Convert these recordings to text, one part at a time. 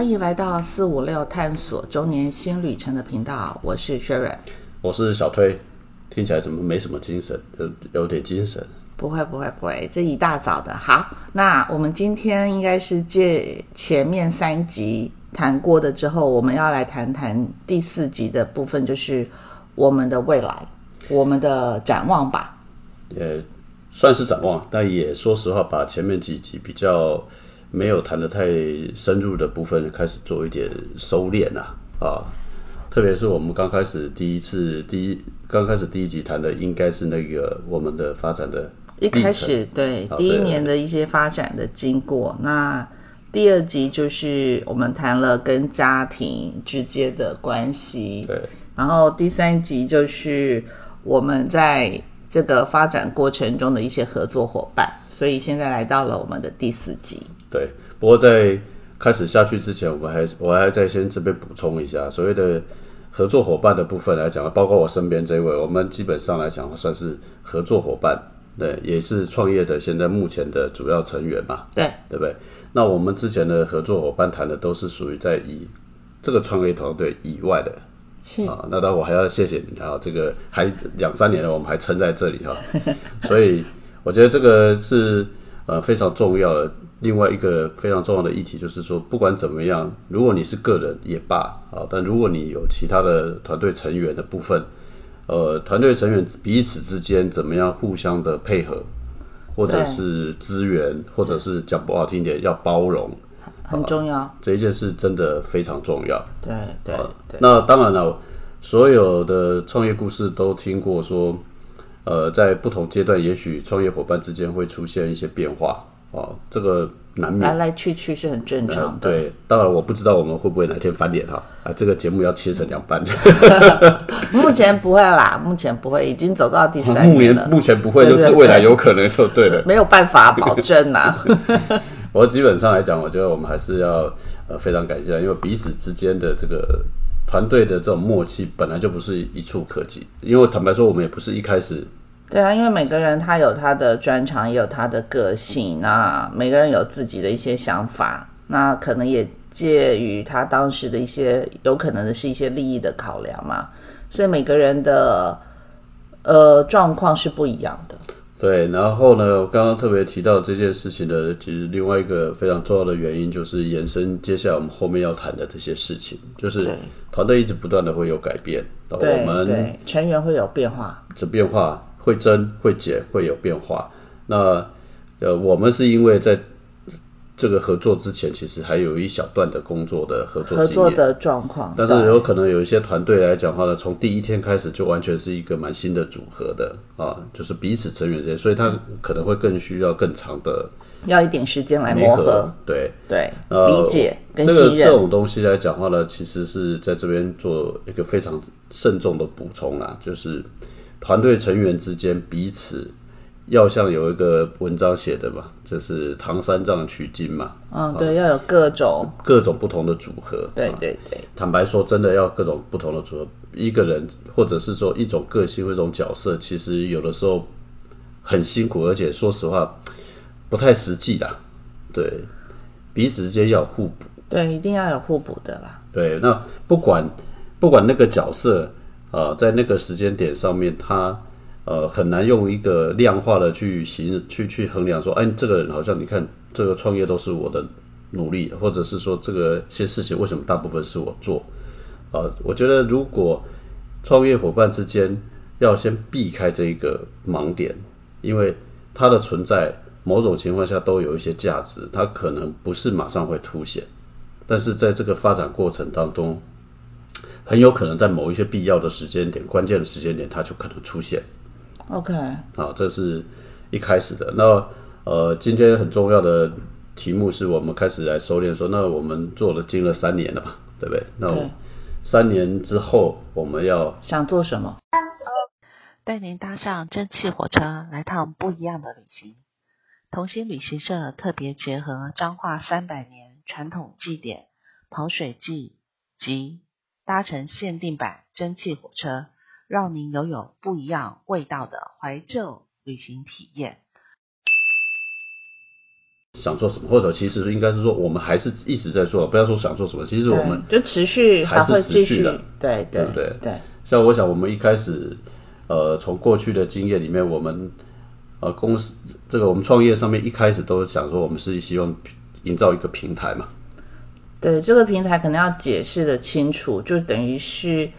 欢迎来到四五六探索周年新旅程的频道，我是 Sharon，我是小推，听起来怎么没什么精神，有有点精神。不会不会不会，这一大早的。好，那我们今天应该是借前面三集谈过的之后，我们要来谈谈第四集的部分，就是我们的未来，我们的展望吧。也算是展望，但也说实话，把前面几集比较没有谈的太深入的部分，开始做一点收敛啊啊。特别是我们刚开始第一次第一刚开始第一集谈的，应该是那个我们的发展的。一开始对第一年的一些发展的经过，那第二集就是我们谈了跟家庭之间的关系，对，然后第三集就是我们在这个发展过程中的一些合作伙伴，所以现在来到了我们的第四集。对，不过在开始下去之前，我们还我还在先这边补充一下，所谓的合作伙伴的部分来讲，包括我身边这位，我们基本上来讲算是合作伙伴。对，也是创业的现在目前的主要成员嘛。对，对不对？那我们之前的合作伙伴谈的都是属于在以这个创业团队以外的。是啊，那当然我还要谢谢你啊，这个还两三年了，我们还撑在这里哈。所以我觉得这个是呃非常重要的。另外一个非常重要的议题就是说，不管怎么样，如果你是个人也罢啊，但如果你有其他的团队成员的部分。呃，团队成员彼此之间怎么样互相的配合，或者是资源，或者是讲不好听点，要包容，很重要。这一件事真的非常重要。对对对。那当然了，所有的创业故事都听过说，呃，在不同阶段，也许创业伙伴之间会出现一些变化。哦，这个难免来来去去是很正常的。对，当然我不知道我们会不会哪天翻脸哈啊，这个节目要切成两半。目前不会啦，目前不会，已经走到第三年了。目前不会，就是未来有可能就对了。没有办法保证呐。我基本上来讲，我觉得我们还是要呃非常感谢，因为彼此之间的这个团队的这种默契本来就不是一触可及。因为坦白说，我们也不是一开始。对啊，因为每个人他有他的专长，也有他的个性，那每个人有自己的一些想法，那可能也介于他当时的一些有可能的是一些利益的考量嘛，所以每个人的呃状况是不一样的。对，然后呢，我刚刚特别提到这件事情的，其实另外一个非常重要的原因就是延伸接下来我们后面要谈的这些事情，就是团队一直不断的会有改变，我们成员会有变化，这变化。会增会减会有变化，那呃我们是因为在这个合作之前，其实还有一小段的工作的合作合作的状况，但是有可能有一些团队来讲话呢，从第一天开始就完全是一个蛮新的组合的啊，就是彼此成员之间，所以他可能会更需要更长的要一点时间来磨合，对。对，理解跟信任。这种东西来讲话呢，其实是在这边做一个非常慎重的补充啦，就是。团队成员之间彼此要像有一个文章写的嘛，就是唐三藏取经嘛。嗯，对，要有各种各种不同的组合。对对对。坦白说，真的要各种不同的组合，一个人或者是说一种个性或一种角色，其实有的时候很辛苦，而且说实话不太实际的。对，彼此之间要互补。对，一定要有互补的啦。对，那不管不管那个角色。呃，在那个时间点上面，他呃很难用一个量化的去形去去衡量说，哎，这个人好像你看这个创业都是我的努力，或者是说这个些事情为什么大部分是我做？呃，我觉得如果创业伙伴之间要先避开这一个盲点，因为它的存在某种情况下都有一些价值，它可能不是马上会凸显，但是在这个发展过程当中。很有可能在某一些必要的时间点、关键的时间点，它就可能出现。OK。好，这是一开始的。那呃，今天很重要的题目是我们开始来收敛，说那我们做了经了三年了嘛，对不对？那三年之后我们要想做什么？带您搭上蒸汽火车，来趟不一样的旅行。同心旅行社特别结合彰化三百年传统祭典跑水祭及。搭乘限定版蒸汽火车，让您拥有不一样味道的怀旧旅行体验。想做什么，或者其实应该是说我们还是一直在做，不要说想做什么，其实我们就持续还是会继续持续的，对对对对？对。像我想我们一开始，呃，从过去的经验里面，我们呃公司这个我们创业上面一开始都想说，我们是希望营造一个平台嘛，对这个平台可能要解释的清楚，就等于是，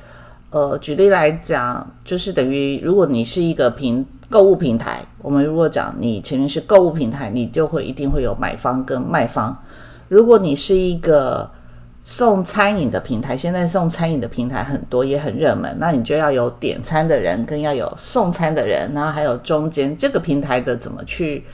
呃，举例来讲，就是等于如果你是一个平购物平台，我们如果讲你前面是购物平台，你就会一定会有买方跟卖方。如果你是一个送餐饮的平台，现在送餐饮的平台很多也很热门，那你就要有点餐的人，跟要有送餐的人，然后还有中间这个平台的怎么去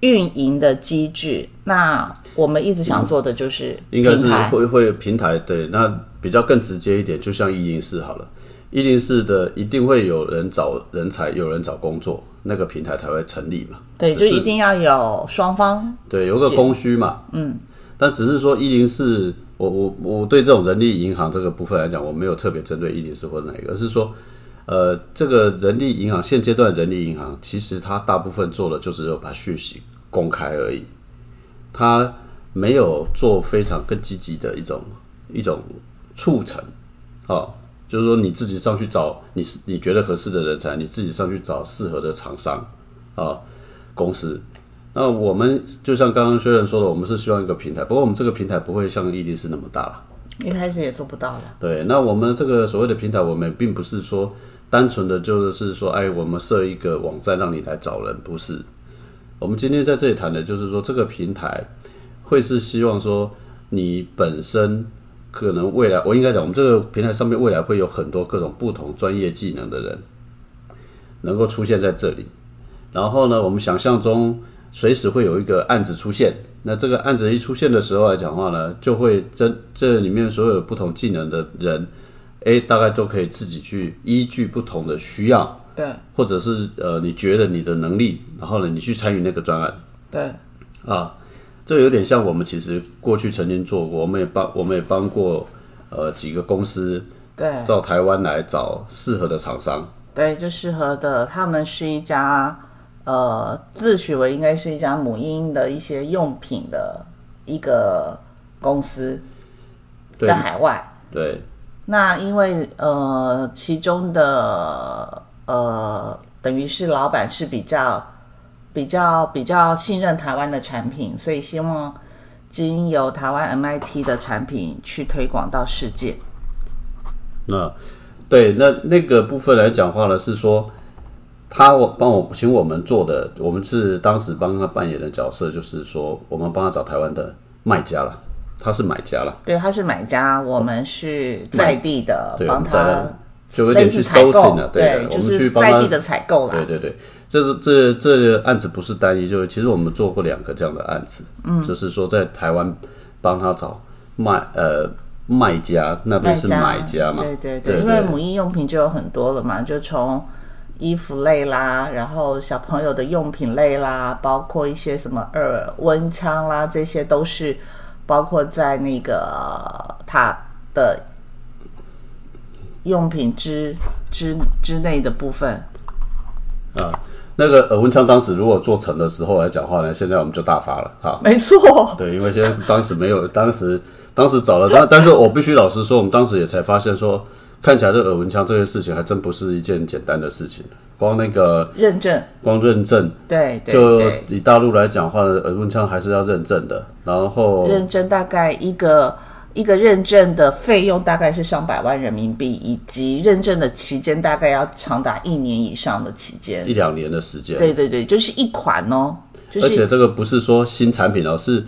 运营的机制。那我们一直想做的就是应该是会会平台对，那比较更直接一点，就像一零四好了，一零四的一定会有人找人才，有人找工作，那个平台才会成立嘛。对，就一定要有双方。对有个供需嘛，嗯，但只是说一零四，我我我对这种人力银行这个部分来讲，我没有特别针对一零四或者哪一个，而是说，呃，这个人力银行现阶段人力银行其实它大部分做的就是要把讯息公开而已，它没有做非常更积极的一种一种促成，哦，就是说你自己上去找你是你觉得合适的人才，你自己上去找适合的厂商啊、公司。那我们就像刚刚薛仁说的，我们是希望一个平台，不过我们这个平台不会像伊利斯那么大。一开始也做不到了。对，那我们这个所谓的平台，我们并不是说单纯的就是说，哎，我们设一个网站让你来找人，不是。我们今天在这里谈的就是说，这个平台会是希望说，你本身可能未来，我应该讲，我们这个平台上面未来会有很多各种不同专业技能的人能够出现在这里。然后呢，我们想象中随时会有一个案子出现，那这个案子一出现的时候来讲话呢，就会这这里面所有不同技能的人，哎，大概都可以自己去依据不同的需要，对。或者是呃你觉得你的能力，然后呢你去参与那个专案。对。啊，这有点像我们其实过去曾经做过，我们也帮我们也帮过呃几个公司对。到台湾来找适合的厂商，对，就适合的。他们是一家呃自诩为应该是一家母婴的一些用品的一个公司，在海外。对那因为呃其中的呃等于是老板是比较比较比较信任台湾的产品，所以希望经由台湾 MIT 的产品去推广到世界。那对那那个部分来讲话呢，是说他我帮我请我们做的，我们是当时帮他扮演的角色，就是说我们帮他找台湾的卖家了，他是买家了，对，他是买家，我们是在地的，帮他就有点去类似采购 sourcing 了，对，我们去帮他在地的采购了。对对对，这是这这个案子不是单一，就是其实我们做过两个这样的案子，嗯。就是说在台湾帮他找卖呃卖家那边是买家嘛，对对对因为母婴用品就有很多了嘛，就从衣服类啦，然后小朋友的用品类啦，包括一些什么耳温枪啦，这些都是包括在那个它的用品之之之内的部分。啊，那个耳温枪当时如果做成的时候来讲话呢，现在我们就大发了哈。没错，对，因为现在当时没有，当时当时找了，但但是我必须老实说，我们当时也才发现说，看起来这耳闻枪这件事情还真不是一件简单的事情，光那个认证，光认证，对对就以大陆来讲话呢，耳温枪还是要认证的，然后认证大概一个一个认证的费用大概是上百万人民币，以及认证的期间大概要长达一年以上的期间。一两年的时间，对对对，就是一款哦，就是而且这个不是说新产品哦，是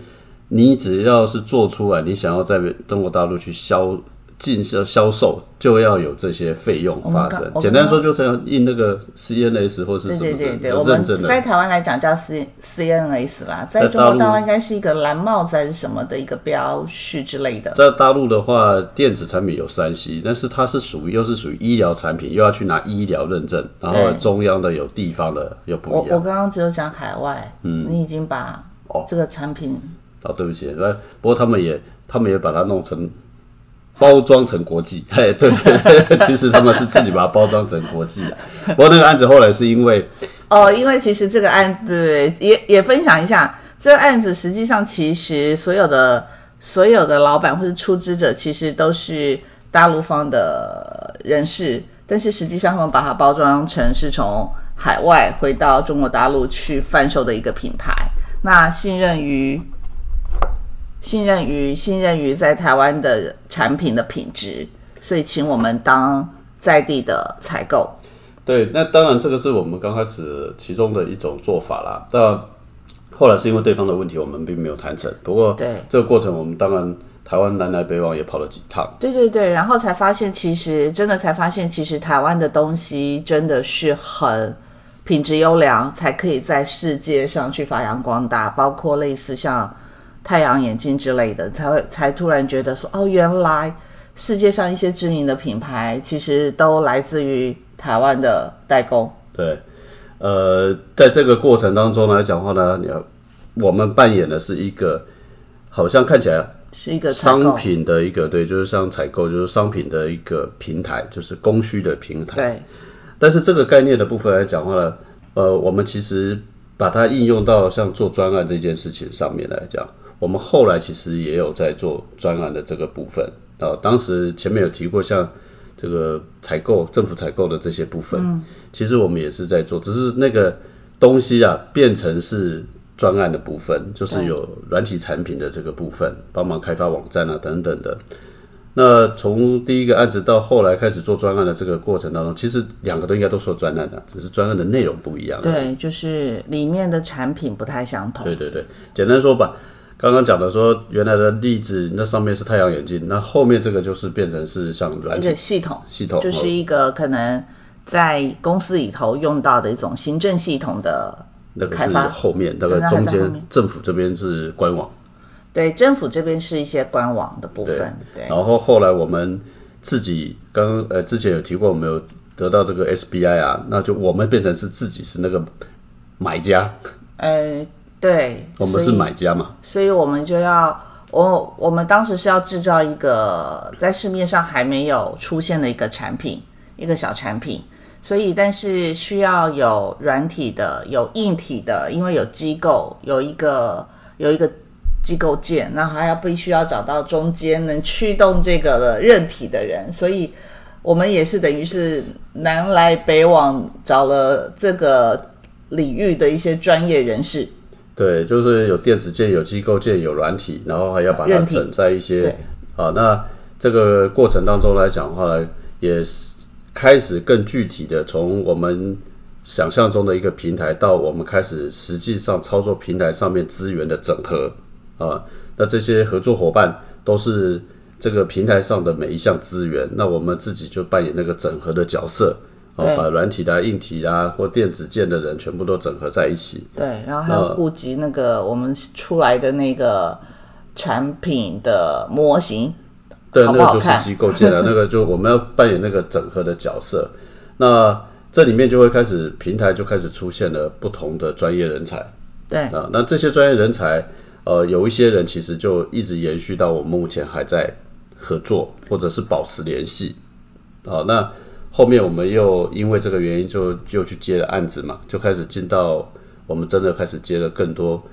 你只要是做出来，你想要在中国大陆去销进销销售，就要有这些费用发生。简单说就是要印那个 CNS 或是什么的对对对，有我们。在台湾来讲叫 C CNS 啦，在在大陆中国大陆应该是一个蓝帽子还是什么的一个标示之类的。在大陆的话，电子产品有三 C，但是它是属于又是属于医疗产品，又要去拿医疗认证，然后中央的有地方的又不我我一样。刚刚只有讲海外，嗯你已经把哦这个产品哦，对不起，那不过他们也他们也把它弄成包装成国际，嘿，对对对，其实他们是自己把它包装成国际的。不过那个案子后来是因为哦，因为其实这个案子也也分享一下，这个案子实际上其实所有的所有的老板或者出资者其实都是大陆方的人士，但是实际上他们把它包装成是从海外回到中国大陆去贩售的一个品牌。那信任于信任于信任于在台湾的产品的品质，所以请我们当在地的采购。对，那当然这个是我们刚开始其中的一种做法啦。但后来是因为对方的问题，我们并没有谈成。不过对这个过程，我们当然台湾南来北往也跑了几趟。对对对，然后才发现，其实真的才发现，其实台湾的东西真的是很品质优良，才可以在世界上去发扬光大。包括类似像太阳眼镜之类的，才会才突然觉得说，哦，原来世界上一些知名的品牌，其实都来自于台湾的代工。对，呃，在这个过程当中来讲话呢，你要我们扮演的是一个好像看起来是一个商品的一个对，就是像采购，就是商品的一个平台，就是供需的平台。对但是这个概念的部分来讲话呢，呃，我们其实把它应用到像做专案这件事情上面来讲，我们后来其实也有在做专案的这个部分。呃，当时前面有提过像这个采购、政府采购的这些部分，嗯其实我们也是在做，只是那个东西啊变成是专案的部分，就是有软体产品的这个部分，帮忙开发网站啊等等的。那从第一个案子到后来开始做专案的这个过程当中，其实两个都应该都说专案的，只是专案的内容不一样。对，就是里面的产品不太相同。对对对，简单说吧，刚刚讲的说原来的例子，那上面是太阳眼镜，那后面这个就是变成是像软一体个系统，系统就是一个可能在公司里头用到的一种行政系统的那个是开发。后面，那对个中间政府这边是官网。对，政府这边是一些官网的部对分，对，然后后来我们自己刚呃之前有提过，我们有得到这个 SBI 啊，那就我们变成是自己是那个买家，呃，对，我们是买家嘛。所以我们就要，我我们当时是要制造一个在市面上还没有出现的一个产品，一个小产品。所以，但是需要有软体的，有硬体的，因为有机构，有一个有一个机构件，那还要必须要找到中间能驱动这个的韧体的人。所以，我们也是等于是南来北往找了这个领域的一些专业人士。对，就是有电子件、有机构件、有软体，然后还要把它整在一些啊，那这个过程当中来讲的话呢，也是开始更具体的从我们想象中的一个平台，到我们开始实际上操作平台上面资源的整合啊，那这些合作伙伴都是这个平台上的每一项资源，那我们自己就扮演那个整合的角色。哦，把软体的、硬体啊或电子件的人全部都整合在一起。对，然后还要那顾及那个我们出来的那个产品的模型，对，那个？就是机构件了，那个就我们要扮演那个整合的角色。那这里面就会开始平台就开始出现了不同的专业人才对啊。那这些专业人才，呃，有一些人其实就一直延续到我们目前还在合作或者是保持联系啊。那后面我们又因为这个原因就就去接了案子嘛，就开始进到我们真的开始接了更多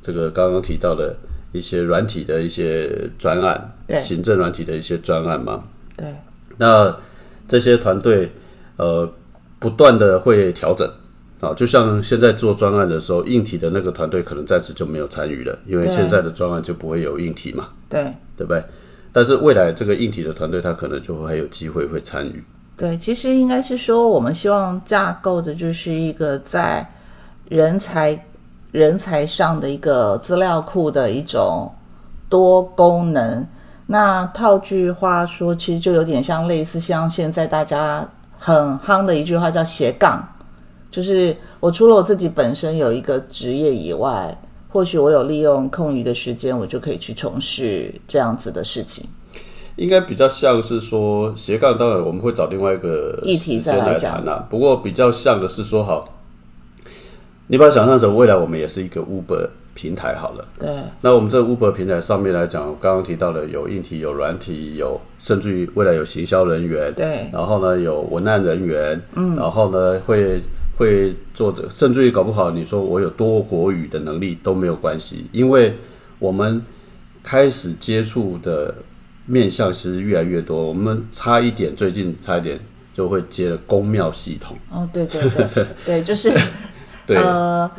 这个刚刚提到的一些软体的一些专案，对行政软体的一些专案嘛。对那这些团队呃不断的会调整啊，就像现在做专案的时候，硬体的那个团队可能暂时就没有参与了，因为现在的专案就不会有硬体嘛，对对不对？但是未来这个硬体的团队，他可能就会还有机会会参与。对，其实应该是说，我们希望架构的就是一个在人才人才上的一个资料库的一种多功能。那套句话说，其实就有点像类似像现在大家很夯的一句话叫斜杠，就是我除了我自己本身有一个职业以外，或许我有利用空余的时间，我就可以去从事这样子的事情。应该比较像是说斜杠，当然我们会找另外一个议题再来讲。谈啦、不过比较像的是说，好，你把它想象成未来我们也是一个 Uber 平台好了。对。那我们这个 Uber 平台上面来讲，刚刚提到的有硬体、有软体、有甚至于未来有行销人员，对。然后呢有文案人员，嗯。然后呢会会会做这，甚至于搞不好你说我有多国语的能力都没有关系，因为我们开始接触的面向其实越来越多，我们差一点，最近差一点就会接了公庙系统。哦，对对 对，对，就是对呃，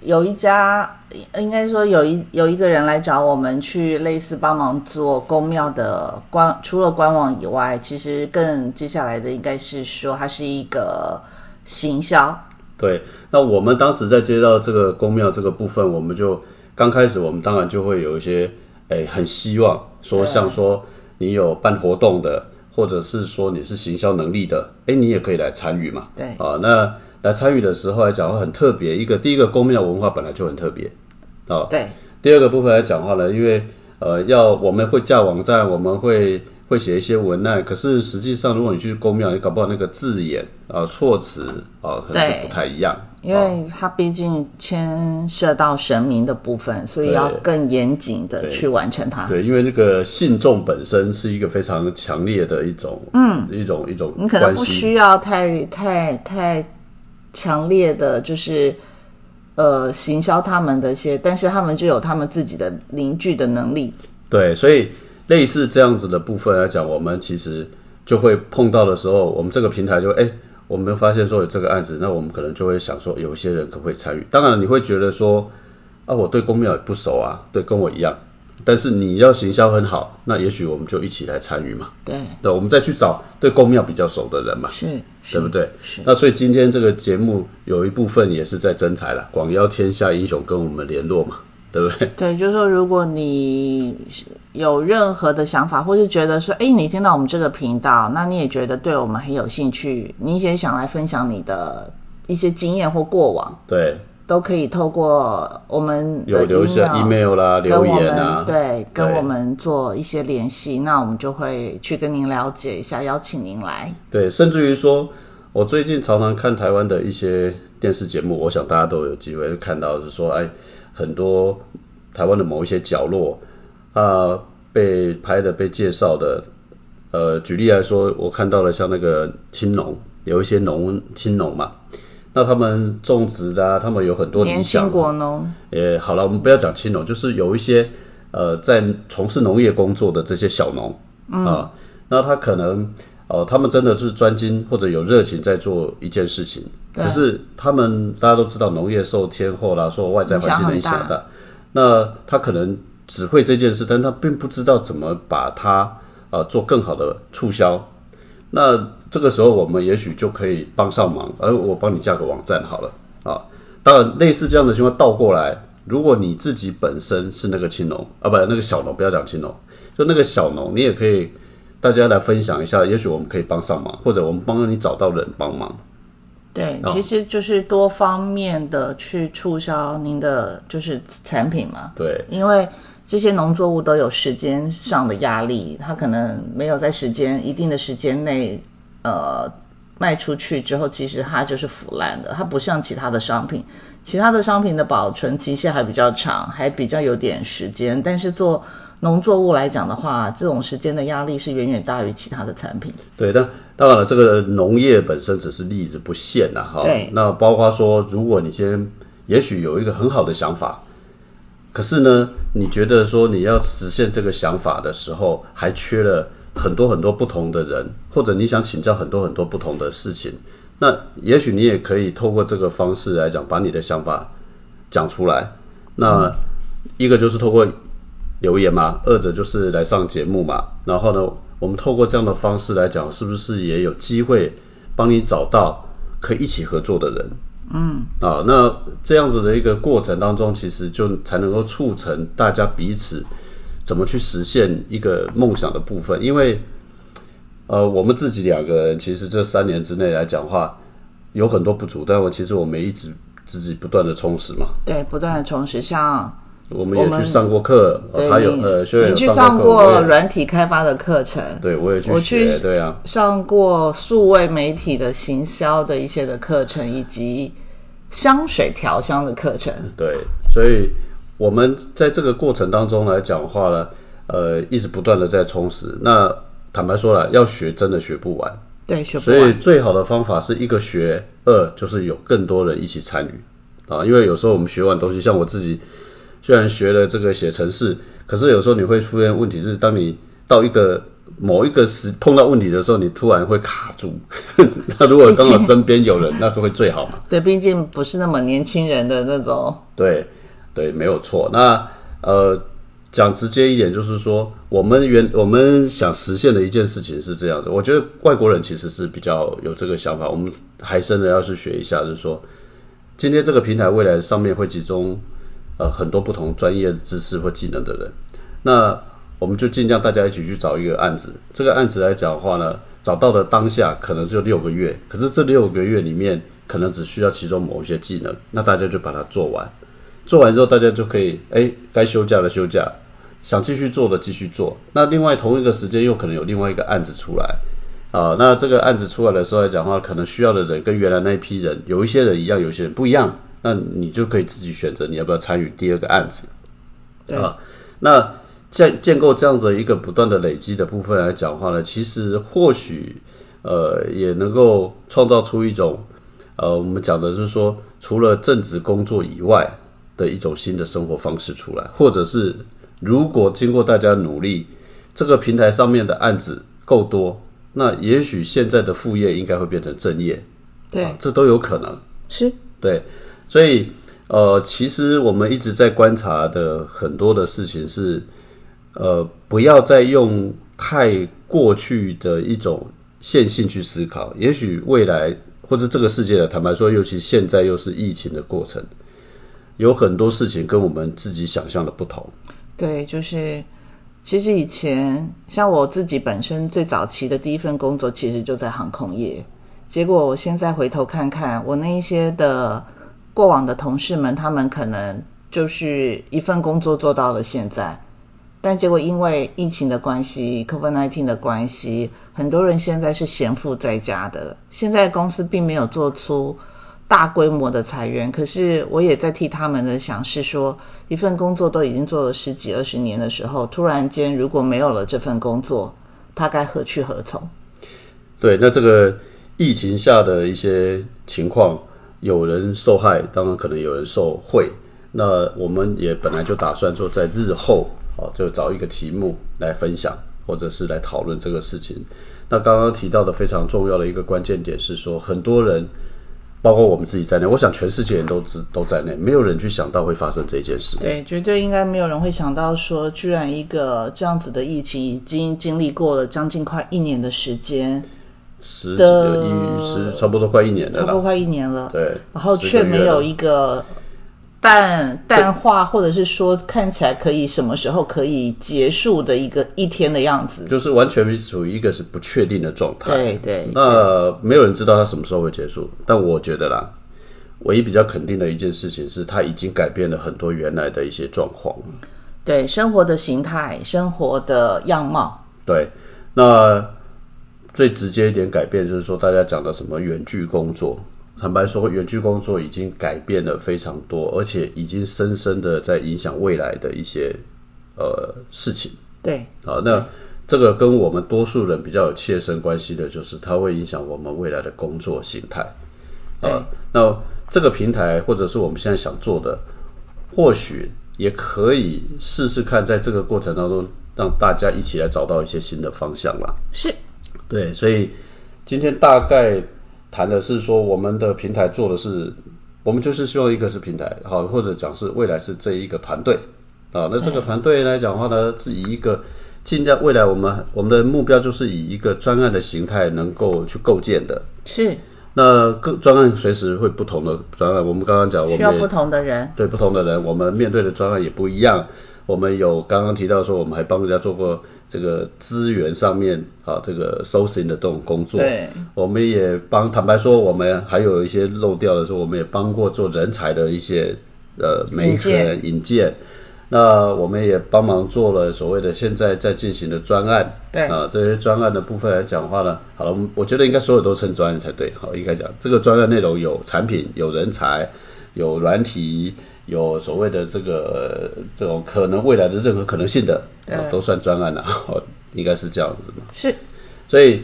有一家应该说有一有一个人来找我们去类似帮忙做公庙的官，除了官网以外，其实更接下来的应该是说它是一个行销。对，那我们当时在接到这个公庙这个部分，我们就刚开始我们当然就会有一些，哎，很希望说像说你有办活动的，或者是说你是行销能力的，哎，你也可以来参与嘛。对。啊，那来参与的时候来讲的话很特别，一个第一个公庙文化本来就很特别，啊，对。第二个部分来讲的话呢，因为呃要我们会架网站，我们会会写一些文案，可是实际上如果你去公庙，你搞不好那个字眼啊、措辞啊可能对是不太一样。因为它毕竟牵涉到神明的部分，所以要更严谨的去完成它。对，因为这个信众本身是一个非常强烈的一种，嗯一种一种你可能。不需要太太太强烈的，就是呃行销他们的一些，但是他们就有他们自己的凝聚的能力。对，所以类似这样子的部分来讲，我们其实就会碰到的时候，我们这个平台就哎，我们发现说有这个案子，那我们可能就会想说，有一些人可不可以参与？当然你会觉得说，啊，我对公庙也不熟啊，对，跟我一样。但是你要行销很好，那也许我们就一起来参与嘛。对，对，我们再去找对公庙比较熟的人嘛。是，是对不对？是。那所以今天这个节目有一部分也是在征才了，广邀天下英雄跟我们联络嘛，对不对？对，就是说，如果你有任何的想法，或是觉得说，哎，你听到我们这个频道，那你也觉得对我们很有兴趣，你也想来分享你的一些经验或过往，对，都可以透过我们的有留下 email 啦留言啊对，跟我们做一些联系，那我们就会去跟您了解一下，邀请您来。对，甚至于说，我最近常常看台湾的一些电视节目，我想大家都有机会看到，是说，哎，很多台湾的某一些角落啊、被拍的、被介绍的，呃，举例来说，我看到了像那个青农，有一些农青农嘛，那他们种植的、啊，他们有很多理年想轻国农，也好了，我们不要讲青农，就是有一些呃在从事农业工作的这些小农嗯。啊，那他可能呃他们真的是专精或者有热情在做一件事情，可是他们大家都知道农业受天候啦，受外在环境的影响影响很大大，那他可能只会这件事，但他并不知道怎么把它呃做更好的促销。那这个时候我们也许就可以帮上忙，而我帮你架个网站好了啊。当然，类似这样的情况倒过来，如果你自己本身是那个青农啊，不，那个小农，不要讲青农，就那个小农，你也可以大家来分享一下，也许我们可以帮上忙，或者我们帮你找到人帮忙。对，哦其实就是多方面的去促销您的就是产品嘛。对因为这些农作物都有时间上的压力，它可能没有在时间一定的时间内，呃，卖出去之后，其实它就是腐烂的，它不像其他的商品，其他的商品的保存期限还比较长，还比较有点时间，但是做农作物来讲的话，这种时间的压力是远远大于其他的产品。对，但当然了，这个农业本身只是例子不限呐，哈。对那包括说，如果你今天也许有一个很好的想法，可是呢，你觉得说你要实现这个想法的时候，还缺了很多很多不同的人，或者你想请教很多很多不同的事情，那也许你也可以透过这个方式来讲，把你的想法讲出来。那一个就是透过留言嘛，二者就是来上节目嘛。然后呢，我们透过这样的方式来讲，是不是也有机会帮你找到可以一起合作的人？嗯，啊，那这样子的一个过程当中，其实就才能够促成大家彼此怎么去实现一个梦想的部分。因为呃，我们自己两个人其实这三年之内来讲话，有很多不足，但我其实我们一直自己不断的充实嘛。对，不断的充实，像我们也去上过课，他有呃，学员有你去上上过软体开发的课程，对我也去学去对啊上过数位媒体的行销的一些的课程，以及香水调香的课程。对，所以我们在这个过程当中来讲的话呢，呃，一直不断的在充实。那坦白说了，要学真的学不完对，学不完所以。最好的方法是一个学，二就是有更多人一起参与啊。因为有时候我们学完东西，像我自己虽然学了这个写程式，可是有时候你会出现问题是，当你到一个某一个时碰到问题的时候，你突然会卡住。那如果刚好身边有人，那就会最好嘛。对，毕竟不是那么年轻人的那种。对，对，没有错。那呃，讲直接一点，就是说，我们原我们想实现的一件事情是这样的。我觉得外国人其实是比较有这个想法，我们还真的要去学一下，就是说，今天这个平台未来上面会集中呃很多不同专业知识或技能的人，那我们就尽量大家一起去找一个案子。这个案子来讲的话呢，找到的当下可能就六个月，可是这六个月里面可能只需要其中某一些技能，那大家就把它做完。做完之后，大家就可以，哎，该休假的休假，想继续做的继续做。那另外同一个时间又可能有另外一个案子出来，啊，那这个案子出来的时候来讲的话，可能需要的人跟原来那一批人，有一些人一样，有些人不一样，那你就可以自己选择你要不要参与第二个案子。对，啊，那建建构这样的一个不断的累积的部分来讲的话呢，其实或许呃也能够创造出一种呃我们讲的就是说，除了正职工作以外的一种新的生活方式出来，或者是如果经过大家努力，这个平台上面的案子够多，那也许现在的副业应该会变成正业，对。啊这都有可能。是，对，所以呃，其实我们一直在观察的很多的事情是，呃，不要再用太过去的一种线性去思考。也许未来或者这个世界的，坦白说，尤其现在又是疫情的过程，有很多事情跟我们自己想象的不同。对，就是其实以前像我自己本身最早期的第一份工作，其实就在航空业。结果我现在回头看看，我那一些的过往的同事们，他们可能就是一份工作做到了现在，但结果因为疫情的关系，COVID-19 的关系，很多人现在是闲赋在家的。现在公司并没有做出大规模的裁员，可是我也在替他们的想，是说一份工作都已经做了十几二十年的时候，突然间如果没有了这份工作，他该何去何从？对，那这个疫情下的一些情况，有人受害，当然可能有人受贿。那我们也本来就打算说，在日后啊，就找一个题目来分享，或者是来讨论这个事情。那刚刚提到的非常重要的一个关键点是说，很多人，包括我们自己在内，我想全世界人都知都在内，没有人去想到会发生这件事。对，绝对应该没有人会想到说，居然一个这样子的疫情已经经历过了将近快一年的时间，的一十差不多快一年了，差不多快一年了，对然后却没有一个淡淡化，或者是说看起来可以什么时候可以结束的一个一天的样子。就是完全处于一个是不确定的状态。对对那没有人知道它什么时候会结束，但我觉得啦，唯一比较肯定的一件事情是，它已经改变了很多原来的一些状况。对生活的形态、生活的样貌，对，那最直接一点改变就是说，大家讲的什么远距工作，坦白说，远距工作已经改变了非常多，而且已经深深的在影响未来的一些呃事情。对啊，那这个跟我们多数人比较有切身关系的，就是它会影响我们未来的工作形态。对啊，那这个平台或者是我们现在想做的，或许也可以试试看，在这个过程当中，让大家一起来找到一些新的方向啦。是，对，所以今天大概谈的是说，我们的平台做的是，我们就是希望一个是平台，好，或者讲是未来是这一个团队啊。那这个团队来讲的话呢，是以一个尽量未来我们我们的目标就是以一个专案的形态能够去构建的。是那各专案随时会不同的专案，我们刚刚讲我们需要不同的人。对不同的人，我们面对的专案也不一样。我们有刚刚提到说，我们还帮人家做过这个资源上面啊，这个 sourcing 的这种工作。对，我们也帮，坦白说，我们还有一些漏掉的时候，我们也帮过做人才的一些呃媒介引荐引荐。那我们也帮忙做了所谓的现在在进行的专案，对啊，这些专案的部分来讲的话呢，好了，我觉得应该所有都称专案才对，好，应该讲这个专案内容有产品、有人才、有软体、有所谓的这个呃这种可能未来的任何可能性的，都算专案了，好，应该是这样子嘛。是，所以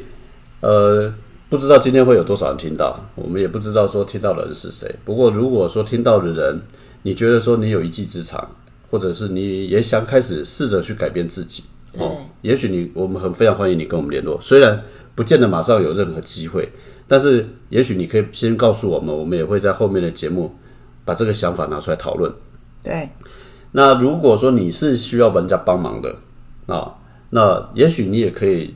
呃，不知道今天会有多少人听到，我们也不知道说听到的人是谁。不过如果说听到的人，你觉得说你有一技之长，或者是你也想开始试着去改变自己，哦，也许你我们很非常欢迎你跟我们联络，虽然不见得马上有任何机会，但是也许你可以先告诉我们，我们也会在后面的节目把这个想法拿出来讨论。对，那如果说你是需要人家帮忙的啊，那也许你也可以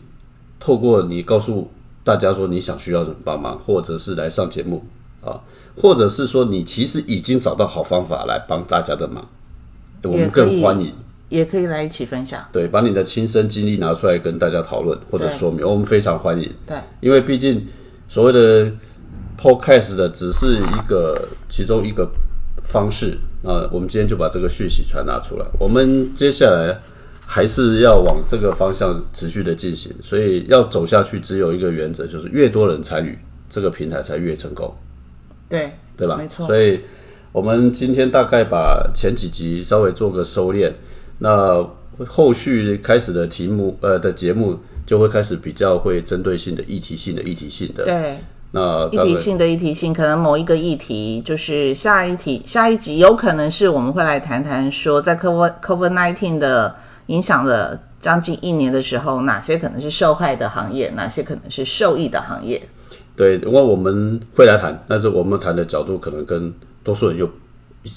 透过你告诉大家说你想需要人帮忙，或者是来上节目啊，或者是说你其实已经找到好方法来帮大家的忙，我们更欢迎，也可以来一起分享。对，把你的亲身经历拿出来跟大家讨论或者说明，我们非常欢迎。对，因为毕竟所谓的 podcast 的只是一个其中一个方式那，我们今天就把这个讯息传达出来。我们接下来还是要往这个方向持续的进行，所以要走下去只有一个原则，就是越多人参与，这个平台才越成功。对，对吧？没错。所以我们今天大概把前几集稍微做个收敛，那后续开始的题目呃的节目就会开始比较会针对性的议题性的议题性的。对。那议题性的一题性，可能某一个议题就是下一题下一集有可能是我们会来谈谈说，在 COVID COVID nineteen 的影响了将近一年的时候，哪些可能是受害的行业，哪些可能是受益的行业。对，因为我们会来谈，但是我们谈的角度可能跟多数人又，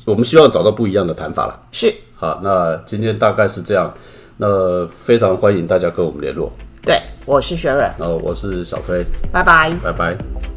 我们希望找到不一样的谈法了。是。好，那今天大概是这样，那非常欢迎大家跟我们联络。对，我是雪蕊。然后我是小崔。拜拜。拜拜。